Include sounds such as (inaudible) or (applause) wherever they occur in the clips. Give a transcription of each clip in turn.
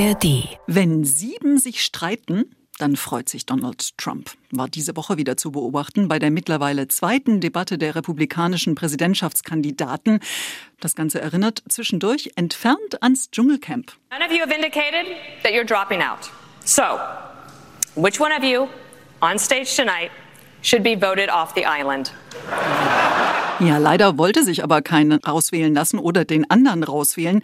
ARD. Wenn sieben sich streiten, dann freut sich Donald Trump. War diese Woche wieder zu beobachten bei der mittlerweile zweiten Debatte der republikanischen Präsidentschaftskandidaten. Das Ganze erinnert zwischendurch entfernt ans Dschungelcamp. None of you have indicated that you're dropping out. So, which one of you on stage tonight should be voted off the island? Ja, leider wollte sich aber keinen rauswählen lassen oder den anderen rauswählen.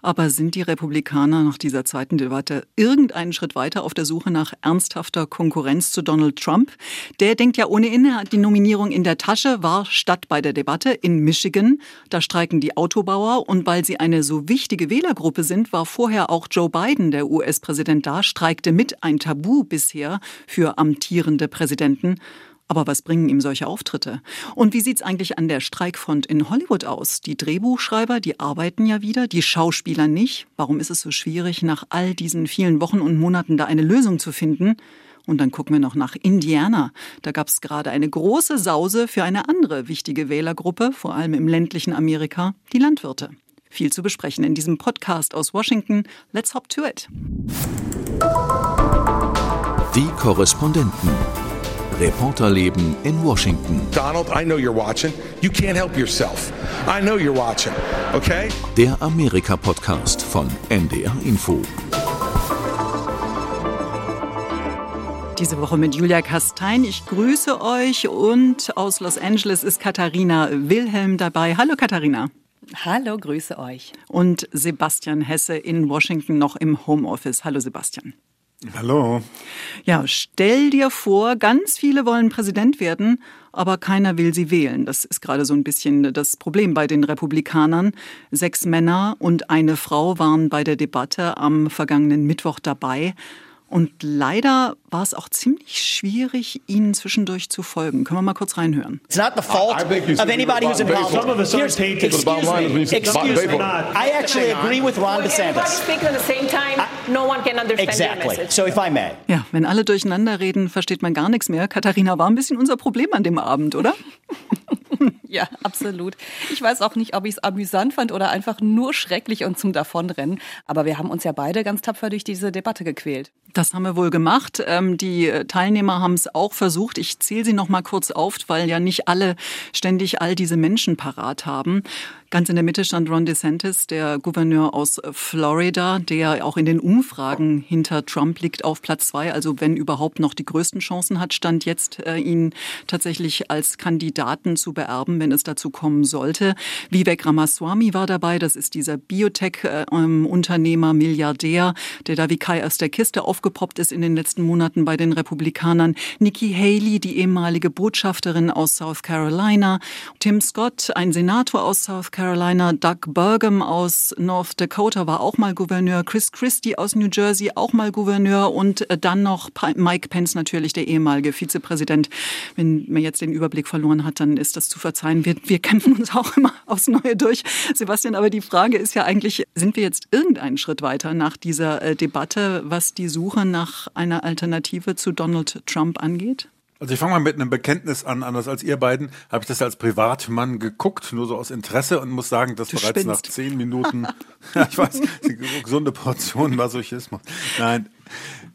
Aber sind die Republikaner nach dieser zweiten Debatte irgendeinen Schritt weiter auf der Suche nach ernsthafter Konkurrenz zu Donald Trump? Der denkt ja ohnehin, er hat die Nominierung in der Tasche, war statt bei der Debatte in Michigan. Da streiken die Autobauer und weil sie eine so wichtige Wählergruppe sind, war vorher auch Joe Biden, der US-Präsident, da, streikte mit ein Tabu bisher für amtierende Präsidenten. Aber was bringen ihm solche Auftritte? Und wie sieht's eigentlich an der Streikfront in Hollywood aus? Die Drehbuchschreiber, die arbeiten ja wieder, die Schauspieler nicht. Warum ist es so schwierig, nach all diesen vielen Wochen und Monaten da eine Lösung zu finden? Und dann gucken wir noch nach Indiana. Da gab es gerade eine große Sause für eine andere wichtige Wählergruppe, vor allem im ländlichen Amerika, die Landwirte. Viel zu besprechen in diesem Podcast aus Washington. Let's hop to it. Die Korrespondenten. Reporterleben in Washington. Donald, I know you're watching. You can't help yourself. I know you're watching, okay? Der Amerika-Podcast von NDR Info. Diese Woche mit Julia Kastein. Ich grüße euch und aus Los Angeles ist Katharina Wilhelm dabei. Hallo Katharina. Hallo, grüße euch. Und Sebastian Hesse in Washington noch im Homeoffice. Hallo Sebastian. Hallo. Ja, stell dir vor, ganz viele wollen Präsident werden, aber keiner will sie wählen. Das ist gerade so ein bisschen das Problem bei den Republikanern. Sechs Männer und eine Frau waren bei der Debatte am vergangenen Mittwoch dabei. Und leider war es auch ziemlich schwierig, ihnen zwischendurch zu folgen. Können wir mal kurz reinhören? It's not the fault of anybody who's in politics. Some of us aren't paid to excuse me, excuse me. I actually agree with Ron DeSantis. speaks at the same time, no one can understand your Exactly. message. So if I may. Ja, wenn alle durcheinander reden, versteht man gar nichts mehr. Katharina war ein bisschen unser Problem an dem Abend, oder? (laughs) Ja, absolut. Ich weiß auch nicht, ob ich es amüsant fand oder einfach nur schrecklich und zum Davonrennen. Aber wir haben uns ja beide ganz tapfer durch diese Debatte gequält. Das haben wir wohl gemacht. Ähm, Die äh, Teilnehmer haben es auch versucht. Ich zähle sie noch mal kurz auf, weil ja nicht alle ständig all diese Menschen parat haben. Ganz in der Mitte stand Ron DeSantis, der Gouverneur aus Florida, der auch in den Umfragen hinter Trump liegt auf Platz zwei. Also wenn überhaupt noch die größten Chancen hat, stand jetzt äh, ihn tatsächlich als Kandidaten zu beerben, wenn es dazu kommen sollte. Vivek Ramaswamy war dabei. Das ist dieser Biotech-Unternehmer, Milliardär, der da wie Kai aus der Kiste aufgepoppt ist in den letzten Monaten bei den Republikanern. Nikki Haley, die ehemalige Botschafterin aus South Carolina. Tim Scott, ein Senator aus South Carolina. Doug Burgum aus North Dakota war auch mal Gouverneur. Chris Christie aus New Jersey auch mal Gouverneur. Und äh, dann noch Mike Pence natürlich, der ehemalige Vizepräsident. Wenn man jetzt den Überblick verloren hat, dann ist das zu verzeihen. Wir, wir kämpfen uns auch immer aufs Neue durch. Sebastian, aber die Frage ist ja eigentlich, sind wir jetzt irgendeinen Schritt weiter nach dieser äh, Debatte, was die Suche nach einer Alternative zu Donald Trump angeht? Also ich fange mal mit einem Bekenntnis an. Anders als ihr beiden habe ich das als Privatmann geguckt, nur so aus Interesse und muss sagen, dass Du bereits spinnst. nach zehn Minuten, ja, (laughs) ich weiß, die gesunde Portion Masochismus. Nein,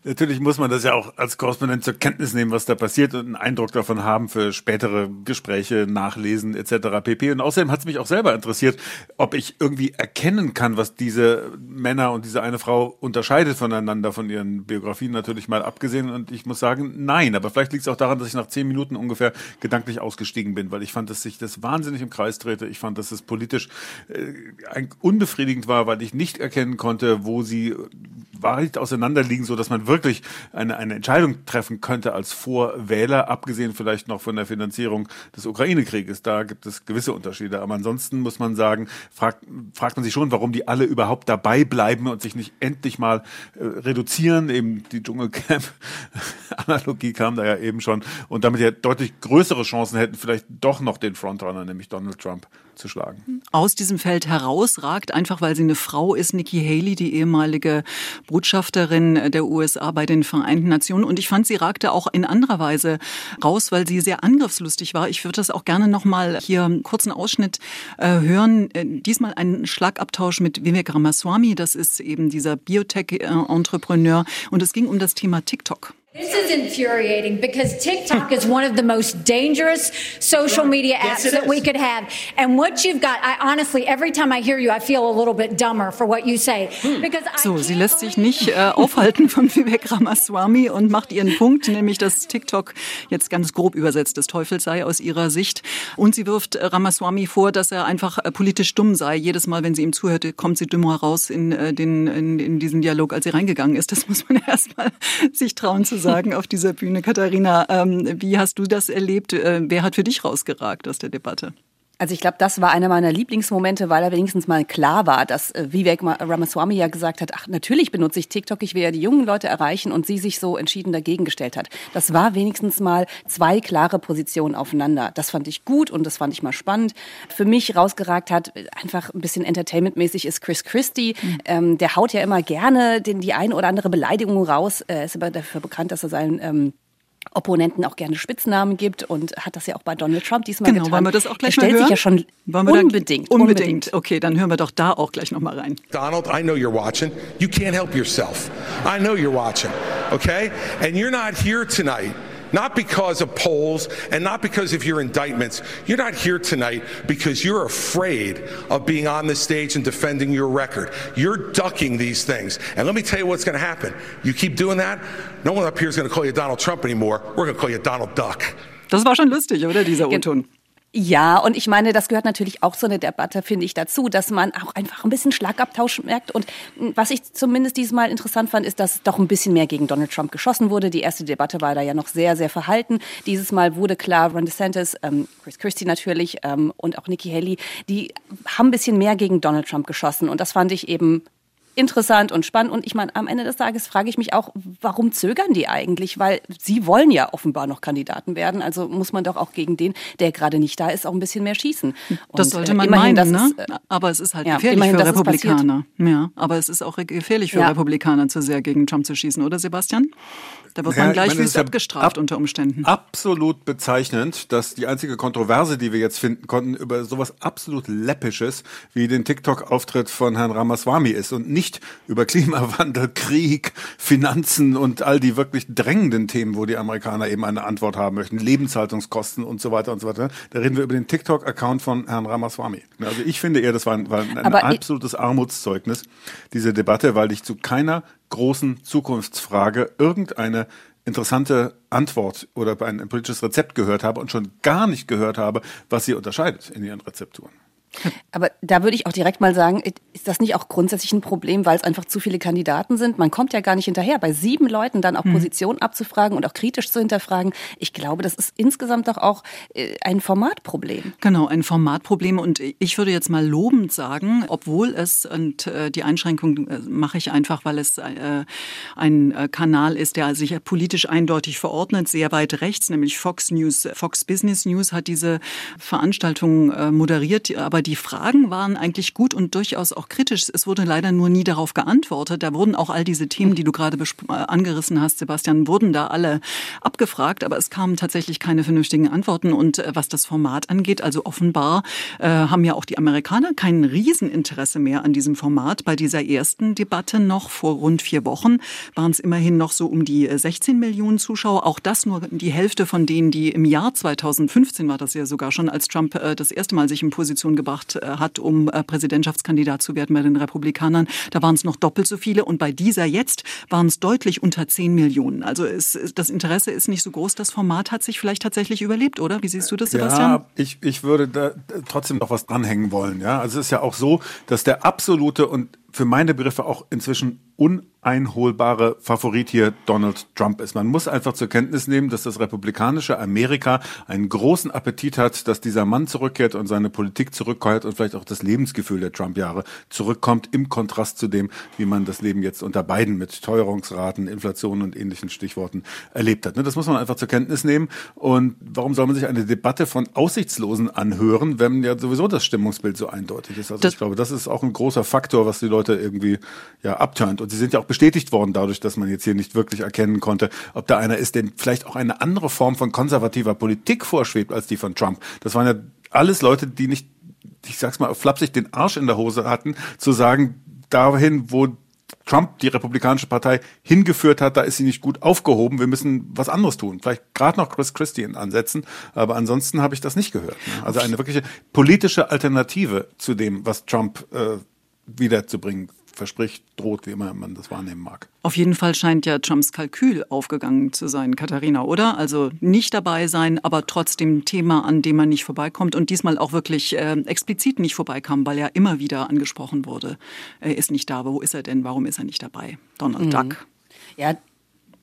natürlich muss man das ja auch als Korrespondent zur Kenntnis nehmen, was da passiert und einen Eindruck davon haben für spätere Gespräche, Nachlesen etc. pp. Und außerdem hat es mich auch selber interessiert, ob ich irgendwie erkennen kann, was diese Männer und diese eine Frau unterscheidet voneinander, von ihren Biografien natürlich mal abgesehen. Und ich muss sagen, nein. Aber vielleicht liegt es auch daran, dass ich nach zehn Minuten ungefähr gedanklich ausgestiegen bin, weil ich fand, dass sich das wahnsinnig im Kreis drehte. Ich fand, dass es politisch äh, unbefriedigend war, weil ich nicht erkennen konnte, wo sie weit auseinanderliegen, so dass man wirklich eine, eine Entscheidung treffen könnte als Vorwähler, abgesehen vielleicht noch von der Finanzierung des Ukraine-Krieges. Da gibt es gewisse Unterschiede. Aber ansonsten muss man sagen, fragt, fragt man sich schon, warum die alle überhaupt dabei bleiben und sich nicht endlich mal äh, reduzieren. Eben die Dschungelcamp-Analogie (laughs) kam da ja eben schon. Und damit ja deutlich größere Chancen hätten, vielleicht doch noch den Frontrunner, nämlich Donald Trump, zu schlagen. aus diesem Feld herausragt, einfach weil sie eine Frau ist, Nikki Haley, die ehemalige Botschafterin der der USA bei den Vereinten Nationen. Und ich fand, sie ragte auch in anderer Weise raus, weil sie sehr angriffslustig war. Ich würde das auch gerne nochmal hier einen kurzen Ausschnitt äh, hören. Äh, diesmal einen Schlagabtausch mit Vivek Ramaswamy. Das ist eben dieser Biotech-Entrepreneur. Und es ging um das Thema TikTok. This is infuriating because TikTok is one of the most dangerous social media apps yes, that we could have. And what you've got, I honestly, every time I hear you, I feel a little bit dumber for what you say. Hmm. Because so, sie lässt sich nicht äh, aufhalten von Vivek Ramaswamy und macht ihren Punkt, nämlich dass TikTok jetzt ganz grob übersetzt des Teufels sei aus ihrer Sicht. Und sie wirft äh, Ramaswamy vor, dass er einfach äh, politisch dumm sei. Jedes Mal, wenn sie ihm zuhörte, kommt sie dümmer raus in, äh, den, in, in diesen Dialog, als sie reingegangen ist. Das muss man (laughs) erstmal sich trauen zu sagen sagen auf dieser Bühne. Katharina, ähm, wie hast du das erlebt? Äh, wer hat für dich rausgeragt aus der Debatte? Also ich glaube, das war einer meiner Lieblingsmomente, weil er wenigstens mal klar war, dass äh, Vivek Ramaswamy ja gesagt hat, ach natürlich benutze ich TikTok, ich will ja die jungen Leute erreichen und sie sich so entschieden dagegen gestellt hat. Das war wenigstens mal zwei klare Positionen aufeinander. Das fand ich gut und das fand ich mal spannend. Für mich rausgeragt hat, einfach ein bisschen entertainmentmäßig ist Chris Christie. Mhm. Ähm, der haut ja immer gerne den, die ein oder andere Beleidigung raus. Er ist aber dafür bekannt, dass er seinen ähm, Opponenten auch gerne Spitznamen gibt und hat das ja auch bei Donald Trump diesmal genau, getan. Wollen wir das auch gleich er mal stellt hören? sich ja schon unbedingt, unbedingt, unbedingt. Okay, dann hören wir doch da auch gleich noch mal rein. Donald, I know you're watching. You can't help yourself. I know you're watching. Okay? And you're not here tonight not because of polls and not because of your indictments. You're not here tonight because you're afraid of being on the stage and defending your record. You're ducking these things. And let me tell you what's going to happen. You keep doing that, no one up here is going to call you Donald Trump anymore. We're going to call you Donald Duck. Das war schon lustig, oder, dieser O-Ton? Ja, und ich meine, das gehört natürlich auch so eine Debatte, finde ich, dazu, dass man auch einfach ein bisschen Schlagabtausch merkt. Und was ich zumindest diesmal interessant fand, ist, dass doch ein bisschen mehr gegen Donald Trump geschossen wurde. Die erste Debatte war da ja noch sehr, sehr verhalten. Dieses Mal wurde klar, Ron DeSantis, ähm, Chris Christie natürlich ähm, und auch Nikki Haley, die haben ein bisschen mehr gegen Donald Trump geschossen. Und das fand ich eben interessant und spannend. Und ich meine, am Ende des Tages frage ich mich auch, warum zögern die eigentlich? Weil sie wollen ja offenbar noch Kandidaten werden. Also muss man doch auch gegen den, der gerade nicht da ist, auch ein bisschen mehr schießen. Und das sollte man immerhin, meinen, ne? Ist, aber es ist halt ja, gefährlich immerhin, für Republikaner. Ja, aber es ist auch gefährlich für ja. Republikaner, zu sehr gegen Trump zu schießen, oder Sebastian? Da wird man ja, gleich wüst abgestraft ab, unter Umständen. Absolut bezeichnend, dass die einzige Kontroverse, die wir jetzt finden konnten, über sowas absolut läppisches wie den TikTok-Auftritt von Herrn Ramaswamy ist und nicht über Klimawandel, Krieg, Finanzen und all die wirklich drängenden Themen, wo die Amerikaner eben eine Antwort haben möchten, Lebenshaltungskosten und so weiter und so weiter. Da reden wir über den TikTok-Account von Herrn Ramaswamy. Also ich finde eher, das war ein, war ein absolutes Armutszeugnis, diese Debatte, weil ich zu keiner großen Zukunftsfrage irgendeine interessante Antwort oder ein politisches Rezept gehört habe und schon gar nicht gehört habe, was sie unterscheidet in ihren Rezepturen. Aber da würde ich auch direkt mal sagen, ist das nicht auch grundsätzlich ein Problem, weil es einfach zu viele Kandidaten sind? Man kommt ja gar nicht hinterher. Bei sieben Leuten dann auch hm. Positionen abzufragen und auch kritisch zu hinterfragen. Ich glaube, das ist insgesamt doch auch äh, ein Formatproblem. Genau, ein Formatproblem. Und ich würde jetzt mal lobend sagen, obwohl es, und äh, die Einschränkung äh, mache ich einfach, weil es ein Kanal ist, der sich politisch eindeutig verordnet, sehr weit rechts, nämlich Fox News, Fox Business News hat diese Veranstaltung moderiert, aber die Fragen waren eigentlich gut und durchaus auch kritisch. Es wurde leider nur nie darauf geantwortet. Da wurden auch all diese Themen, die du gerade äh, angerissen hast, Sebastian, wurden da alle abgefragt, aber es kamen tatsächlich keine vernünftigen Antworten. Und äh, was das Format angeht, also offenbar äh, haben ja auch die Amerikaner kein Rieseninteresse mehr an diesem Format. Bei dieser ersten Debatte noch vor rund vier Wochen waren es immerhin noch so um die 16 äh, Millionen Zuschauer. Auch das nur die Hälfte von denen, die im Jahr 2015 war das ja sogar schon, als Trump äh, das erste Mal sich in Position gebracht gebracht äh, hat, um äh, Präsidentschaftskandidat zu werden bei den Republikanern. Da waren es noch doppelt so viele und bei dieser jetzt waren es deutlich unter 10 Millionen. Also es, das Interesse ist nicht so groß. Das Format hat sich vielleicht tatsächlich überlebt, oder? Wie siehst du das, Sebastian? Ja, ich, ich würde da trotzdem noch was dranhängen wollen. Ja, also es ist ja auch so, dass der absolute und für meine Begriffe auch inzwischen uneinholbare Favorit hier Donald Trump ist. Man muss einfach zur Kenntnis nehmen, dass das republikanische Amerika einen großen Appetit hat, dass dieser Mann zurückkehrt und seine Politik zurückkehrt und vielleicht auch das Lebensgefühl der Trump-Jahre zurückkommt, im Kontrast zu dem, wie man das Leben jetzt unter beiden mit Teuerungsraten, Inflation und ähnlichen Stichworten erlebt hat. Ne, das muss man einfach zur Kenntnis nehmen. Und warum soll man sich eine Debatte von Aussichtslosen anhören, wenn ja sowieso das Stimmungsbild so eindeutig ist? Also das ich glaube, das ist auch ein großer Faktor, was die Leute irgendwie ja abturnt. Und sie sind ja auch bestätigt worden dadurch, dass man jetzt hier nicht wirklich erkennen konnte, ob da einer ist, der vielleicht auch eine andere Form von konservativer Politik vorschwebt als die von Trump. Das waren ja alles Leute, die nicht, ich sag's mal flapsig, den Arsch in der Hose hatten, zu sagen, dahin, wo Trump die Republikanische Partei hingeführt hat, da ist sie nicht gut aufgehoben. Wir müssen was anderes tun. Vielleicht gerade noch Chris Christie ansetzen, aber ansonsten habe ich das nicht gehört. Ne? Also eine wirkliche politische Alternative zu dem, was Trump äh, wiederzubringen verspricht, droht, wie immer man das wahrnehmen mag. Auf jeden Fall scheint ja Trumps Kalkül aufgegangen zu sein, Katharina, oder? Also nicht dabei sein, aber trotzdem Thema, an dem man nicht vorbeikommt und diesmal auch wirklich äh, explizit nicht vorbeikam, weil er immer wieder angesprochen wurde. Er ist nicht da. Wo ist er denn? Warum ist er nicht dabei? Donald mhm. Duck. Ja,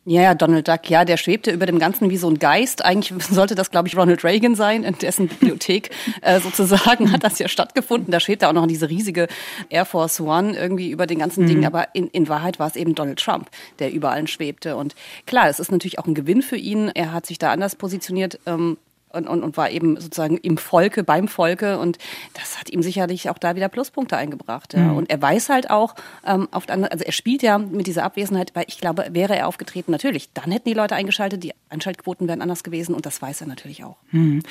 ja, ja, Donald Duck, ja, der schwebte über dem Ganzen wie so ein Geist. Eigentlich (laughs) sollte das, glaube ich, Ronald Reagan sein, in dessen Bibliothek äh, sozusagen (laughs) hat das ja stattgefunden. Da schwebte auch noch diese riesige Air Force One irgendwie über den ganzen mhm. Ding. Aber in, in Wahrheit war es eben Donald Trump, der überall schwebte. Und klar, es ist natürlich auch ein Gewinn für ihn. Er hat sich da anders positioniert. Ähm, und, und, und war eben sozusagen im Volke, beim Volke und das hat ihm sicherlich auch da wieder Pluspunkte eingebracht. Ja. Mhm. Und er weiß halt auch, ähm, auf der anderen, also er spielt ja mit dieser Abwesenheit, weil ich glaube, wäre er aufgetreten, natürlich, dann hätten die Leute eingeschaltet, die Einschaltquoten wären anders gewesen und das weiß er natürlich auch. Mhm.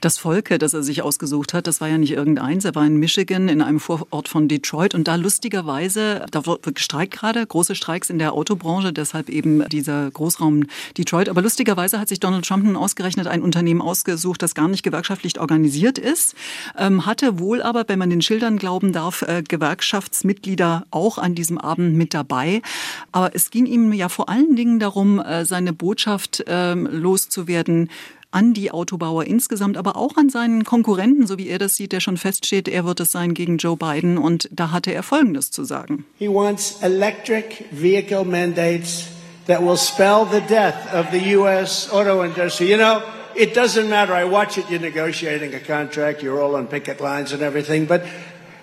Das Volke, das er sich ausgesucht hat, das war ja nicht irgendeins. Er war in Michigan, in einem Vorort von Detroit. Und da lustigerweise, da wird gestreikt gerade, große Streiks in der Autobranche, deshalb eben dieser Großraum Detroit. Aber lustigerweise hat sich Donald Trump nun ausgerechnet ein Unternehmen ausgesucht, das gar nicht gewerkschaftlich organisiert ist, ähm, hatte wohl aber, wenn man den Schildern glauben darf, äh, Gewerkschaftsmitglieder auch an diesem Abend mit dabei. Aber es ging ihm ja vor allen Dingen darum, äh, seine Botschaft äh, loszuwerden an die Autobauer insgesamt, aber auch an seinen Konkurrenten, so wie er das sieht, der schon feststeht, er wird es sein gegen Joe Biden. Und da hatte er Folgendes zu sagen. He wants electric vehicle mandates that will spell the death of the U.S. auto industry. You know, it doesn't matter. I watch it. You're negotiating a contract. You're all on picket lines and everything, but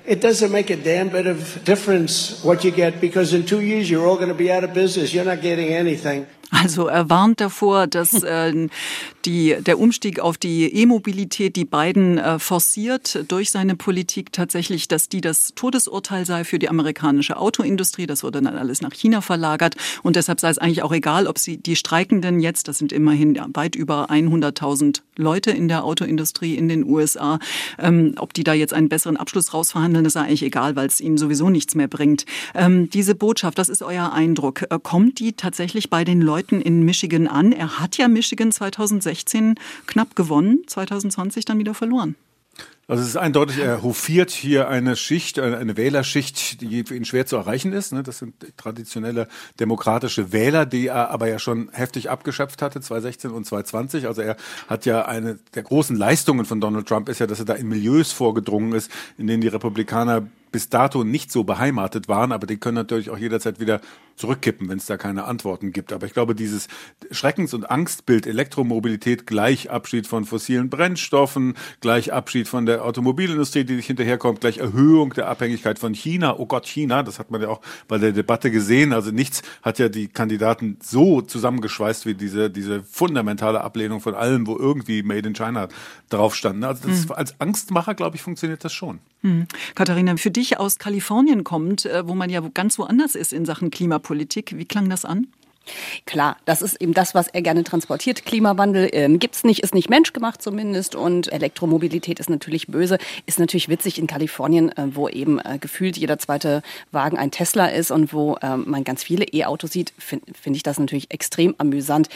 it doesn't make a damn bit of difference what you get because in two years you're all going to be out of business. You're not getting anything. Also er warnt davor, dass (laughs) äh, die, der Umstieg auf die E-Mobilität die Biden äh, forciert durch seine Politik tatsächlich, dass die das Todesurteil sei für die amerikanische Autoindustrie. Das wurde dann alles nach China verlagert und deshalb sei es eigentlich auch egal, ob sie die Streikenden jetzt, das sind immerhin weit über 100.000 Leute in der Autoindustrie in den USA, ähm, ob die da jetzt einen besseren Abschluss rausverhandeln, das sei eigentlich egal, weil es ihnen sowieso nichts mehr bringt. Ähm, diese Botschaft, das ist euer Eindruck, äh, kommt die tatsächlich bei den Leuten Leuten in Michigan an. Er hat ja Michigan 2016 knapp gewonnen, 2020 dann wieder verloren. Also es ist eindeutig, er hofiert hier eine Schicht, eine Wählerschicht, die für ihn schwer zu erreichen ist. Ne? Das sind traditionelle demokratische Wähler, die er aber ja schon heftig abgeschöpft hatte, 2016 und 2020. Also er hat ja eine der großen Leistungen von Donald Trump ist ja, dass er da in Milieus vorgedrungen ist, in denen die Republikaner bis dato nicht so beheimatet waren, aber die können natürlich auch jederzeit wieder zurückkippen, wenn es da keine Antworten gibt. Aber ich glaube, dieses Schreckens- und Angstbild Elektromobilität gleich Abschied von fossilen Brennstoffen, gleich Abschied von der Automobilindustrie, die sich hinterherkommt, gleich Erhöhung der Abhängigkeit von China. Oh Gott, China, das hat man ja auch bei der Debatte gesehen. Also nichts hat ja die Kandidaten so zusammengeschweißt wie diese, diese fundamentale Ablehnung von allem, wo irgendwie Made in China drauf stand. Also das, mhm. als Angstmacher, glaube ich, funktioniert das schon. Mhm. Katharina, für dich aus Kalifornien kommt, äh, wo man ja ganz woanders ist in Sachen Klimapolitik, wie klang das an? Klar, das ist eben das, was er gerne transportiert. Klimawandel ähm, gibt's nicht, ist nicht menschgemacht zumindest und Elektromobilität ist natürlich böse. Ist natürlich witzig in Kalifornien, äh, wo eben äh, gefühlt jeder zweite Wagen ein Tesla ist und wo äh, man ganz viele E-Autos sieht, finde find ich das natürlich extrem amüsant.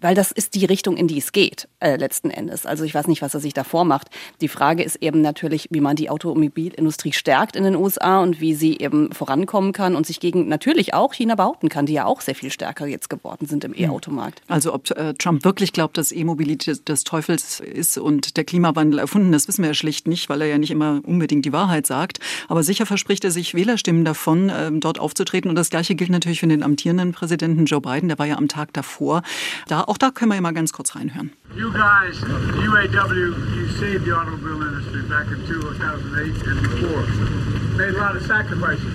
Weil das ist die Richtung, in die es geht, äh, letzten Endes. Also ich weiß nicht, was er sich da vormacht. Die Frage ist eben natürlich, wie man die Automobilindustrie stärkt in den USA und wie sie eben vorankommen kann und sich gegen natürlich auch China behaupten kann, die ja auch sehr viel stärker jetzt geworden sind im hm. E-Automarkt. Also ob äh, Trump wirklich glaubt, dass E-Mobilität des Teufels ist und der Klimawandel erfunden, das wissen wir ja schlicht nicht, weil er ja nicht immer unbedingt die Wahrheit sagt. Aber sicher verspricht er sich Wählerstimmen davon, äh, dort aufzutreten. Und das Gleiche gilt natürlich für den amtierenden Präsidenten Joe Biden. Der war ja am Tag davor da auch da können wir mal ganz kurz reinhören. You guys, UAW, you saved the automobile industry back in 2008 and before. Made a lot of sacrifices.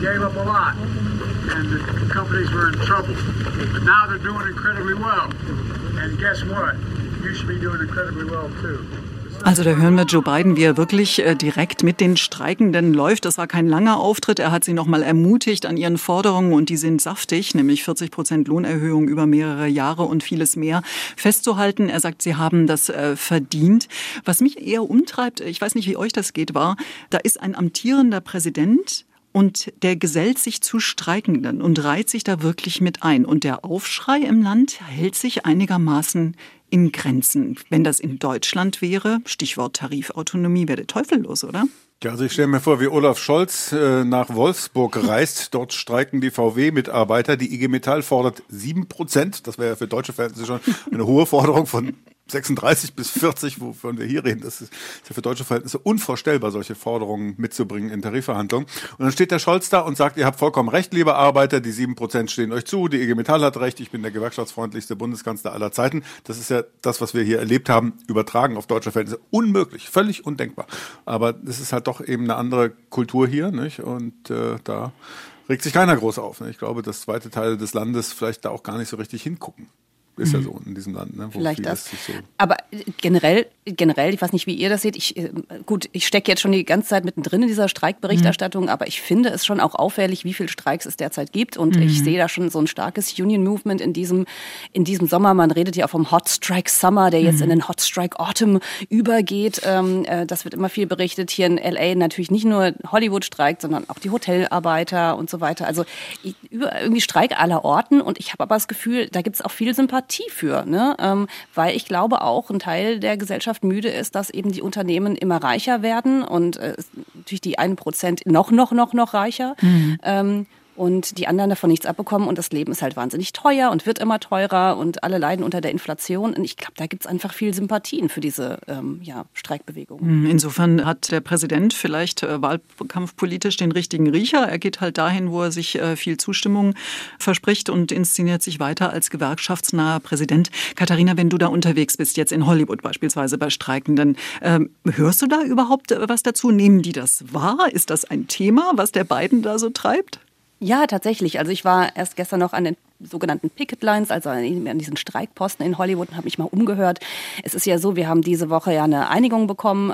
Gave up a lot. And the companies were in trouble. But now they're doing incredibly well. And guess what? You should be doing incredibly well too. Also da hören wir Joe Biden, wie er wirklich äh, direkt mit den Streikenden läuft. Das war kein langer Auftritt. Er hat sie noch mal ermutigt an ihren Forderungen und die sind saftig, nämlich 40 Prozent Lohnerhöhung über mehrere Jahre und vieles mehr festzuhalten. Er sagt, sie haben das äh, verdient. Was mich eher umtreibt, ich weiß nicht, wie euch das geht, war, da ist ein amtierender Präsident, und der gesellt sich zu Streikenden und reiht sich da wirklich mit ein. Und der Aufschrei im Land hält sich einigermaßen in Grenzen. Wenn das in Deutschland wäre, Stichwort Tarifautonomie, wäre der Teufel los, oder? Ja, also ich stelle mir vor, wie Olaf Scholz äh, nach Wolfsburg reist. Dort streiken die VW-Mitarbeiter. Die IG Metall fordert sieben Prozent. Das wäre ja für deutsche Verhältnisse schon eine hohe Forderung von 36 bis 40, wovon wir hier reden, das ist, ja für deutsche Verhältnisse unvorstellbar, solche Forderungen mitzubringen in Tarifverhandlungen. Und dann steht der Scholz da und sagt, ihr habt vollkommen recht, liebe Arbeiter, die sieben Prozent stehen euch zu, die IG Metall hat recht, ich bin der gewerkschaftsfreundlichste Bundeskanzler aller Zeiten. Das ist ja das, was wir hier erlebt haben, übertragen auf deutsche Verhältnisse. Unmöglich, völlig undenkbar. Aber es ist halt doch eben eine andere Kultur hier, nicht? Und äh, da regt sich keiner groß auf. Ne? Ich glaube, dass zweite Teile des Landes vielleicht da auch gar nicht so richtig hingucken. Ist ja mhm. so in diesem Land, ne? Wo Vielleicht das. So Aber generell, generell, ich weiß nicht, wie ihr das seht. Ich, äh, gut, ich stecke jetzt schon die ganze Zeit mittendrin in dieser Streikberichterstattung, mhm. aber ich finde es schon auch auffällig, wie viele Streiks es derzeit gibt. Und mhm. ich sehe da schon so ein starkes Union Movement in diesem, in diesem Sommer. Man redet ja auch vom Hot Strike Summer, der jetzt in mhm. den Hot Strike Autumn übergeht. Ähm, äh, das wird immer viel berichtet. Hier in LA natürlich nicht nur Hollywood streikt, sondern auch die Hotelarbeiter und so weiter. Also irgendwie Streik aller Orten. Und ich habe aber das Gefühl, da gibt es auch viel Sympathie Sympathie für, ne? Ähm, weil ich glaube auch, ein Teil der Gesellschaft müde ist, dass eben die Unternehmen immer reicher werden und äh, natürlich die einen Prozent noch, noch, noch, noch reicher. Mhm. Ähm, und die anderen davon nichts abbekommen und das Leben ist halt wahnsinnig teuer und wird immer teurer und alle leiden unter der Inflation. Und ich glaube, da gibt es einfach viel Sympathien für diese ähm, ja, Streikbewegung. Hm, insofern hat der Präsident vielleicht äh, wahlkampfpolitisch den richtigen Riecher. Er geht halt dahin, wo er sich äh, viel Zustimmung verspricht und inszeniert sich weiter als gewerkschaftsnaher Präsident. Katharina, wenn du da unterwegs bist, jetzt in Hollywood beispielsweise bei Streikenden, ähm, hörst du da überhaupt äh, was dazu? Nehmen die das wahr? Ist das ein Thema, was der Biden da so treibt? Ja, tatsächlich. Also ich war erst gestern noch an den sogenannten Picket Lines, also an diesen Streikposten in Hollywood und habe mich mal umgehört. Es ist ja so, wir haben diese Woche ja eine Einigung bekommen,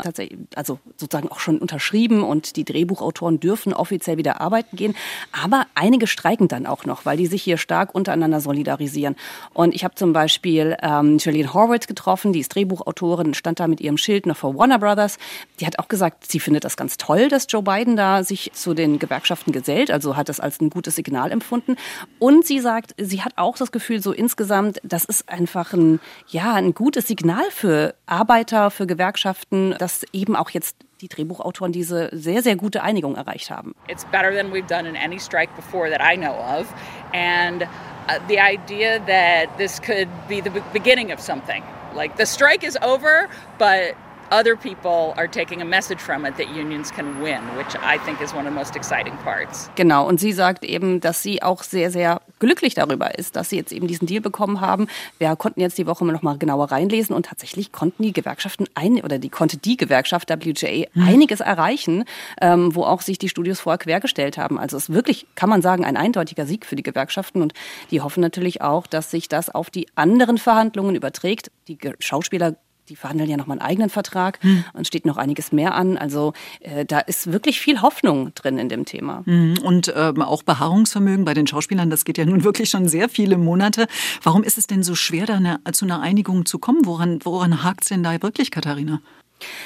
also sozusagen auch schon unterschrieben und die Drehbuchautoren dürfen offiziell wieder arbeiten gehen. Aber einige streiken dann auch noch, weil die sich hier stark untereinander solidarisieren. Und ich habe zum Beispiel ähm, Julian Horwitz getroffen, die ist Drehbuchautorin, stand da mit ihrem Schild noch vor Warner Brothers. Die hat auch gesagt, sie findet das ganz toll, dass Joe Biden da sich zu den Gewerkschaften gesellt, also hat das als ein gutes Signal empfunden. Und sie sagt, sie hat auch das Gefühl, so insgesamt, das ist einfach ein, ja, ein gutes Signal für Arbeiter, für Gewerkschaften, dass eben auch jetzt die Drehbuchautoren diese sehr, sehr gute Einigung erreicht haben. It's better than we've done in any strike before that I know of. And uh, the idea that this could be the beginning of something. Like the strike is over, but other people are taking a message from it that unions can win, which I think is one of the most exciting parts. Genau, und sie sagt eben, dass sie auch sehr, sehr glücklich darüber ist, dass sie jetzt eben diesen Deal bekommen haben. Wir konnten jetzt die Woche noch mal genauer reinlesen und tatsächlich konnten die Gewerkschaften ein oder die konnte die Gewerkschaft WJA mhm. einiges erreichen, ähm, wo auch sich die Studios vorher quergestellt haben. Also es ist wirklich, kann man sagen, ein eindeutiger Sieg für die Gewerkschaften und die hoffen natürlich auch, dass sich das auf die anderen Verhandlungen überträgt. Die Schauspieler die verhandeln ja noch mal einen eigenen Vertrag hm. und steht noch einiges mehr an. Also äh, da ist wirklich viel Hoffnung drin in dem Thema. Hm. Und ähm, auch Beharrungsvermögen bei den Schauspielern, das geht ja nun (laughs) wirklich schon sehr viele Monate. Warum ist es denn so schwer, da eine, zu einer Einigung zu kommen? Woran, woran hakt es denn da wirklich, Katharina?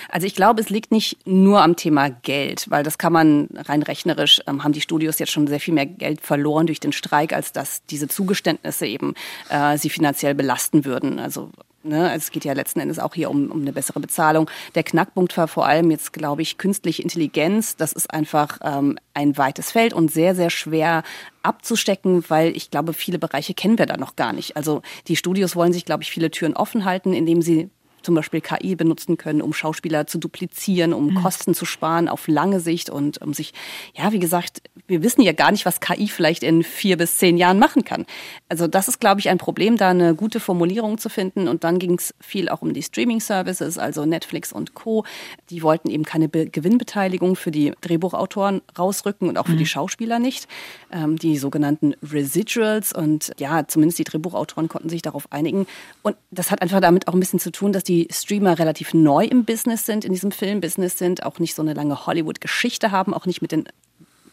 Also ich glaube, es liegt nicht nur am Thema Geld, weil das kann man rein rechnerisch, ähm, haben die Studios jetzt schon sehr viel mehr Geld verloren durch den Streik, als dass diese Zugeständnisse eben äh, sie finanziell belasten würden. Also Ne, also es geht ja letzten Endes auch hier um, um eine bessere Bezahlung. Der Knackpunkt war vor allem jetzt, glaube ich, künstliche Intelligenz. Das ist einfach ähm, ein weites Feld und sehr, sehr schwer abzustecken, weil ich glaube, viele Bereiche kennen wir da noch gar nicht. Also die Studios wollen sich, glaube ich, viele Türen offen halten, indem sie zum Beispiel KI benutzen können, um Schauspieler zu duplizieren, um mhm. Kosten zu sparen auf lange Sicht und um sich, ja, wie gesagt, wir wissen ja gar nicht, was KI vielleicht in vier bis zehn Jahren machen kann. Also das ist, glaube ich, ein Problem, da eine gute Formulierung zu finden. Und dann ging es viel auch um die Streaming-Services, also Netflix und Co. Die wollten eben keine Be Gewinnbeteiligung für die Drehbuchautoren rausrücken und auch für mhm. die Schauspieler nicht. Ähm, die sogenannten Residuals und ja, zumindest die Drehbuchautoren konnten sich darauf einigen. Und das hat einfach damit auch ein bisschen zu tun, dass die die Streamer relativ neu im Business sind, in diesem Filmbusiness sind, auch nicht so eine lange Hollywood-Geschichte haben, auch nicht mit den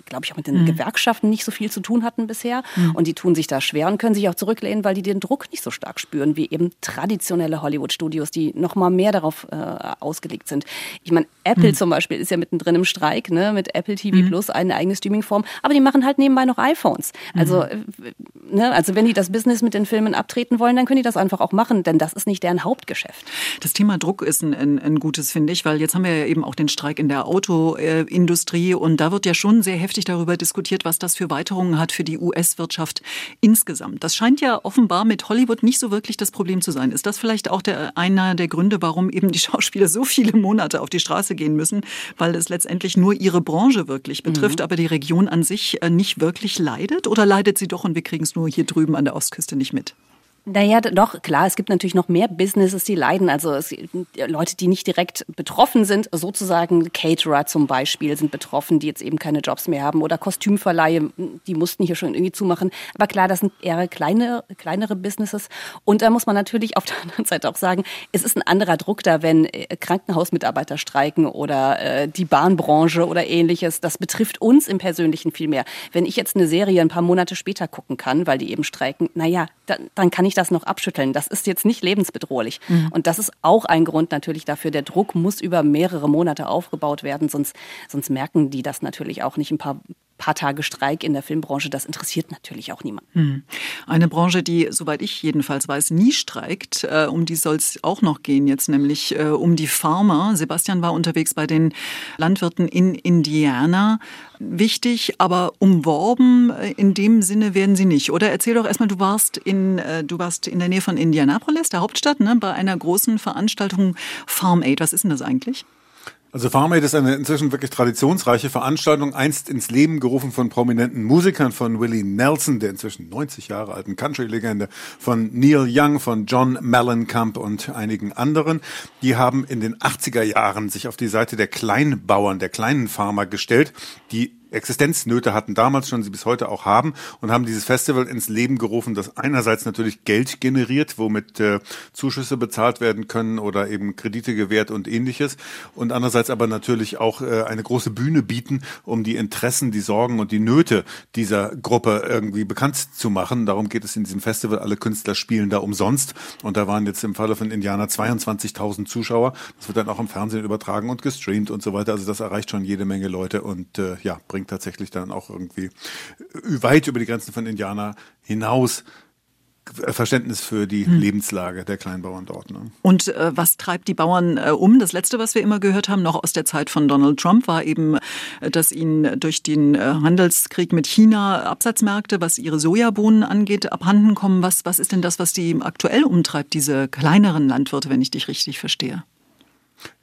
glaube ich, auch mit den mhm. Gewerkschaften nicht so viel zu tun hatten bisher. Mhm. Und die tun sich da schwer und können sich auch zurücklehnen, weil die den Druck nicht so stark spüren wie eben traditionelle Hollywood-Studios, die noch mal mehr darauf äh, ausgelegt sind. Ich meine, Apple mhm. zum Beispiel ist ja mittendrin im Streik, ne, mit Apple TV mhm. Plus, eine eigene Streaming-Form, aber die machen halt nebenbei noch iPhones. Also, mhm. äh, ne, also wenn die das Business mit den Filmen abtreten wollen, dann können die das einfach auch machen, denn das ist nicht deren Hauptgeschäft. Das Thema Druck ist ein, ein, ein gutes, finde ich, weil jetzt haben wir ja eben auch den Streik in der Autoindustrie und da wird ja schon sehr heftig heftig darüber diskutiert, was das für Weiterungen hat für die US-Wirtschaft insgesamt. Das scheint ja offenbar mit Hollywood nicht so wirklich das Problem zu sein. Ist das vielleicht auch der, einer der Gründe, warum eben die (laughs) Schauspieler so viele Monate auf die Straße gehen müssen, weil es letztendlich nur ihre Branche wirklich betrifft, mhm. aber die Region an sich äh, nicht wirklich leidet? Oder leidet sie doch und wir kriegen es nur hier drüben an der Ostküste nicht mit? Naja, doch, klar, es gibt natürlich noch mehr Businesses, die leiden. Also es, Leute, die nicht direkt betroffen sind, sozusagen Caterer zum Beispiel sind betroffen, die jetzt eben keine Jobs mehr haben oder Kostümverleihe, die mussten hier schon irgendwie zumachen. Aber klar, das sind eher kleine, kleinere Businesses. Und da muss man natürlich auf der (laughs) anderen Seite auch sagen, es ist ein anderer Druck da, wenn äh, Krankenhausmitarbeiter streiken oder äh, die Bahnbranche oder ähnliches. Das betrifft uns im Persönlichen viel mehr. Wenn ich jetzt eine Serie ein paar Monate später gucken kann, weil die eben streiken, naja, dann, dann kann ich das noch abschütteln. Das ist jetzt nicht lebensbedrohlich. Mhm. Und das ist auch ein Grund natürlich dafür. Der Druck muss über mehrere Monate aufgebaut werden, sonst, sonst merken die das natürlich auch nicht ein paar paar Tage Streik in der Filmbranche, das interessiert natürlich auch niemanden. Hm. Eine Branche, die, soweit ich jedenfalls weiß, nie streikt, äh, um die soll es auch noch gehen jetzt, nämlich äh, um die Farmer. Sebastian war unterwegs bei den Landwirten in Indiana. Wichtig, aber umworben äh, in dem Sinne werden sie nicht. Oder erzähl doch erstmal, du warst in, du warst in der Nähe von Indianapolis, der Hauptstadt, ne, bei einer großen Veranstaltung Farm Aid. Was ist denn das eigentlich? Also Farm Aid ist eine inzwischen wirklich traditionsreiche Veranstaltung, einst ins Leben gerufen von prominenten Musikern, von Willie Nelson, der inzwischen 90 Jahre alten Country-Legende, von Neil Young, von John Mellencamp und einigen anderen. Die haben in den 80er Jahren sich auf die Seite der Kleinbauern, der kleinen Farmer gestellt, die Existenznöte hatten damals schon, sie bis heute auch haben und haben dieses Festival ins Leben gerufen, das einerseits natürlich Geld generiert, womit äh, Zuschüsse bezahlt werden können oder eben Kredite gewährt und ähnliches und andererseits aber natürlich auch äh, eine große Bühne bieten, um die Interessen, die Sorgen und die Nöte dieser Gruppe irgendwie bekannt zu machen. Darum geht es in diesem Festival. Alle Künstler spielen da umsonst und da waren jetzt im Falle von Indiana 22.000 Zuschauer. Das wird dann auch im Fernsehen übertragen und gestreamt und so weiter. Also das erreicht schon jede Menge Leute und äh, ja, bringt bringt tatsächlich dann auch irgendwie weit über die Grenzen von Indianer hinaus Verständnis für die hm. Lebenslage der Kleinbauern dort. Ne? Und äh, was treibt die Bauern äh, um? Das Letzte, was wir immer gehört haben, noch aus der Zeit von Donald Trump, war eben, äh, dass ihnen durch den äh, Handelskrieg mit China Absatzmärkte, was ihre Sojabohnen angeht, abhanden kommen. Was, was ist denn das, was die aktuell umtreibt, diese kleineren Landwirte, wenn ich dich richtig verstehe?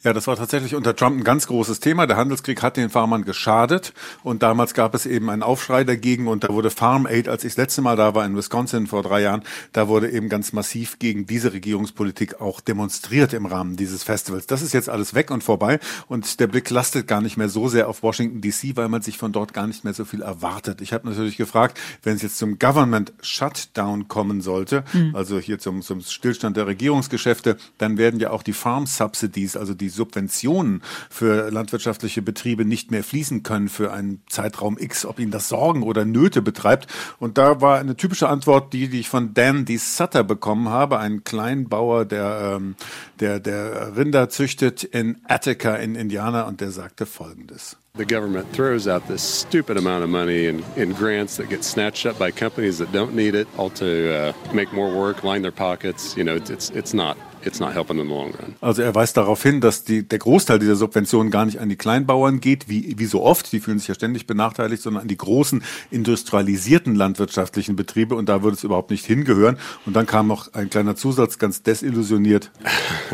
Ja, das war tatsächlich unter Trump ein ganz großes Thema. Der Handelskrieg hat den Farmern geschadet und damals gab es eben einen Aufschrei dagegen und da wurde Farm Aid, als ich das letzte Mal da war in Wisconsin vor drei Jahren, da wurde eben ganz massiv gegen diese Regierungspolitik auch demonstriert im Rahmen dieses Festivals. Das ist jetzt alles weg und vorbei und der Blick lastet gar nicht mehr so sehr auf Washington DC, weil man sich von dort gar nicht mehr so viel erwartet. Ich habe natürlich gefragt, wenn es jetzt zum Government Shutdown kommen sollte, mhm. also hier zum, zum Stillstand der Regierungsgeschäfte, dann werden ja auch die Farm Subsidies, also die Subventionen für landwirtschaftliche Betriebe nicht mehr fließen können für einen Zeitraum X, ob ihnen das Sorgen oder Nöte betreibt. Und da war eine typische Antwort die, die ich von Dan D. Sutter bekommen habe, ein Kleinbauer, der, ähm, der, der Rinder züchtet in Attica in Indiana und der sagte Folgendes. The government throws out this stupid amount of money in, in grants that get snatched up by companies that don't need it, all to uh, make more work, line their pockets. You know, it's, it's not it's not helping in the long run. Also er weist darauf hin, dass die, der Großteil dieser Subventionen gar nicht an die Kleinbauern geht, wie, wie so oft, die fühlen sich ja ständig benachteiligt, sondern an die großen industrialisierten landwirtschaftlichen Betriebe und da würde es überhaupt nicht hingehören. Und dann kam noch ein kleiner Zusatz, ganz desillusioniert. (laughs)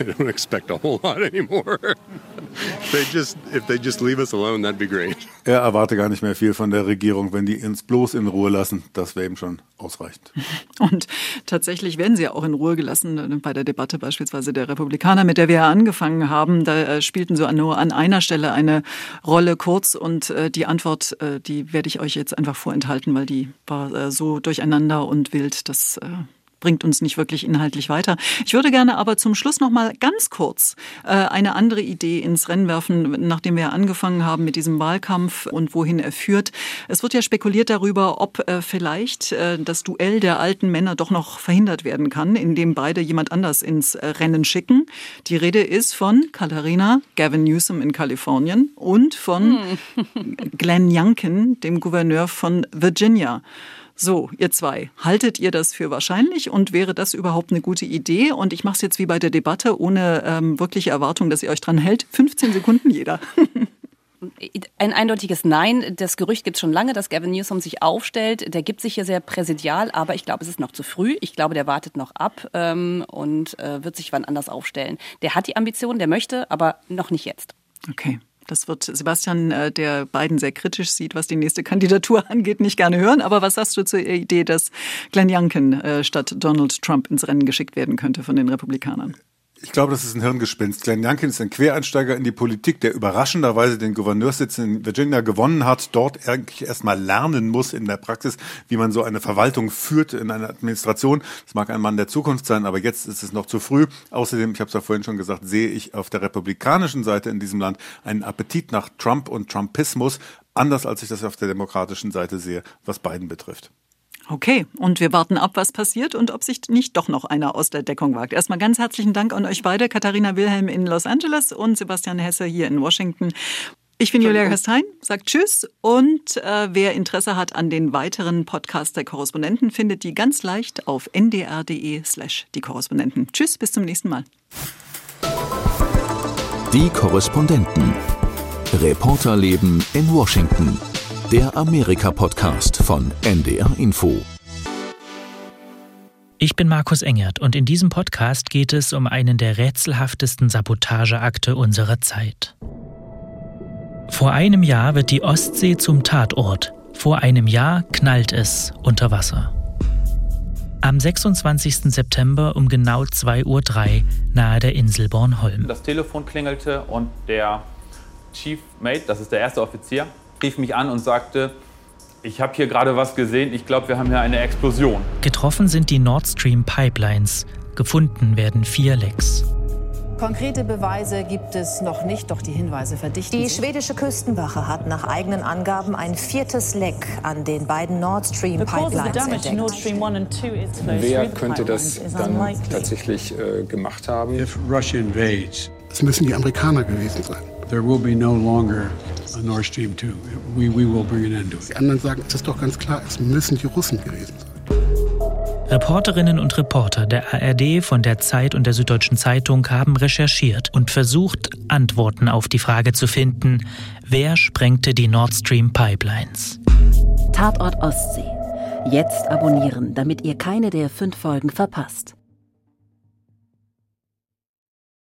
I don't expect a whole lot anymore. (laughs) they just, if they just leave us alone, that'd be great. Er erwarte gar nicht mehr viel von der Regierung, wenn die uns bloß in Ruhe lassen. Das wäre ihm schon ausreichend. (laughs) Und tatsächlich werden sie ja auch in Ruhe gelassen äh, bei der Debatte beispielsweise der Republikaner, mit der wir ja angefangen haben. Da äh, spielten so nur an einer Stelle eine Rolle kurz und äh, die Antwort, die werde ich euch jetzt einfach vorenthalten, weil die war so durcheinander und wild, das bringt uns nicht wirklich inhaltlich weiter. Ich würde gerne aber zum Schluss noch mal ganz kurz äh, eine andere Idee ins Rennen werfen, nachdem wir angefangen haben mit diesem Wahlkampf und wohin er führt. Es wird ja spekuliert darüber, ob äh, vielleicht äh, das Duell der alten Männer doch noch verhindert werden kann, indem beide jemand anders ins äh, Rennen schicken. Die Rede ist von Katharina Gavin Newsom in Kalifornien und von hm. Glenn Youngkin, dem Gouverneur von Virginia. So, ihr zwei, haltet ihr das für wahrscheinlich und wäre das überhaupt eine gute Idee? Und ich mache es jetzt wie bei der Debatte, ohne ähm, wirkliche Erwartung, dass ihr euch dran hält. 15 Sekunden jeder. (laughs) Ein eindeutiges Nein. Das Gerücht gibt es schon lange, dass Gavin Newsom sich aufstellt. Der gibt sich hier sehr präsidial, aber ich glaube, es ist noch zu früh. Ich glaube, der wartet noch ab ähm, und äh, wird sich wann anders aufstellen. Der hat die Ambition, der möchte, aber noch nicht jetzt. Okay. Das wird Sebastian, äh, der Biden sehr kritisch sieht, was die nächste Kandidatur (laughs) angeht, nicht gerne hören. Aber was sagst du zur Idee, dass Glenn Youngkin äh, statt Donald Trump ins Rennen geschickt werden könnte von den Republikanern? Ich glaube, das ist ein Hirngespinst. Glenn Youngkin ist ein Quereinsteiger in die Politik, der überraschenderweise den Gouverneurssitz in Virginia gewonnen hat, dort eigentlich erstmal lernen muss in der Praxis, wie man so eine Verwaltung führt in einer Administration. Das mag ein Mann der Zukunft sein, aber jetzt ist es noch zu früh. Außerdem, ich habe es ja vorhin schon gesagt, sehe ich auf der republikanischen Seite in diesem Land einen Appetit nach Trump und Trumpismus, anders als ich das auf der demokratischen Seite sehe, was Biden betrifft. Okay, und wir warten ab, was passiert und ob sich nicht doch noch einer aus der Deckung wagt. Erstmal ganz herzlichen Dank an euch beide, Katharina Wilhelm in Los Angeles und Sebastian Hesse hier in Washington. Ich bin Julia Kastein, sagt Tschüss und äh, wer Interesse hat an den weiteren Podcasts der Korrespondenten, findet die ganz leicht auf ndr.de slash die Korrespondenten. Tschüss, bis zum nächsten Mal. Die Korrespondenten. Reporterleben in Washington der Amerika-Podcast von NDR Info. Ich bin Markus Engert und in diesem Podcast geht es um einen der rätselhaftesten Sabotageakte unserer Zeit. Vor einem Jahr wird die Ostsee zum Tatort. Vor einem Jahr knallt es unter Wasser. Am 26. September um genau 2.03 Uhr nahe der Insel Bornholm. Das Telefon klingelte und der Chief Mate, das ist der erste Offizier, rief mich an und sagte, ich habe hier gerade was gesehen, ich glaube, wir haben hier eine Explosion. Getroffen sind die Nord Stream Pipelines, gefunden werden vier Lecks. Konkrete Beweise gibt es noch nicht, doch die Hinweise verdichten Die schwedische Küstenwache hat nach eigenen Angaben ein viertes Leck an den beiden Nord Stream Pipelines entdeckt. Wer könnte das dann tatsächlich äh, gemacht haben? Es müssen die Amerikaner gewesen sein. There will be no longer Nord Stream 2. We, we will bring an end to it. Die anderen sagen, es ist doch ganz klar, es müssen die Russen gewesen sein. Reporterinnen und Reporter der ARD, von der Zeit und der Süddeutschen Zeitung haben recherchiert und versucht, Antworten auf die Frage zu finden, wer sprengte die Nord Stream Pipelines? Tatort Ostsee. Jetzt abonnieren, damit ihr keine der fünf Folgen verpasst.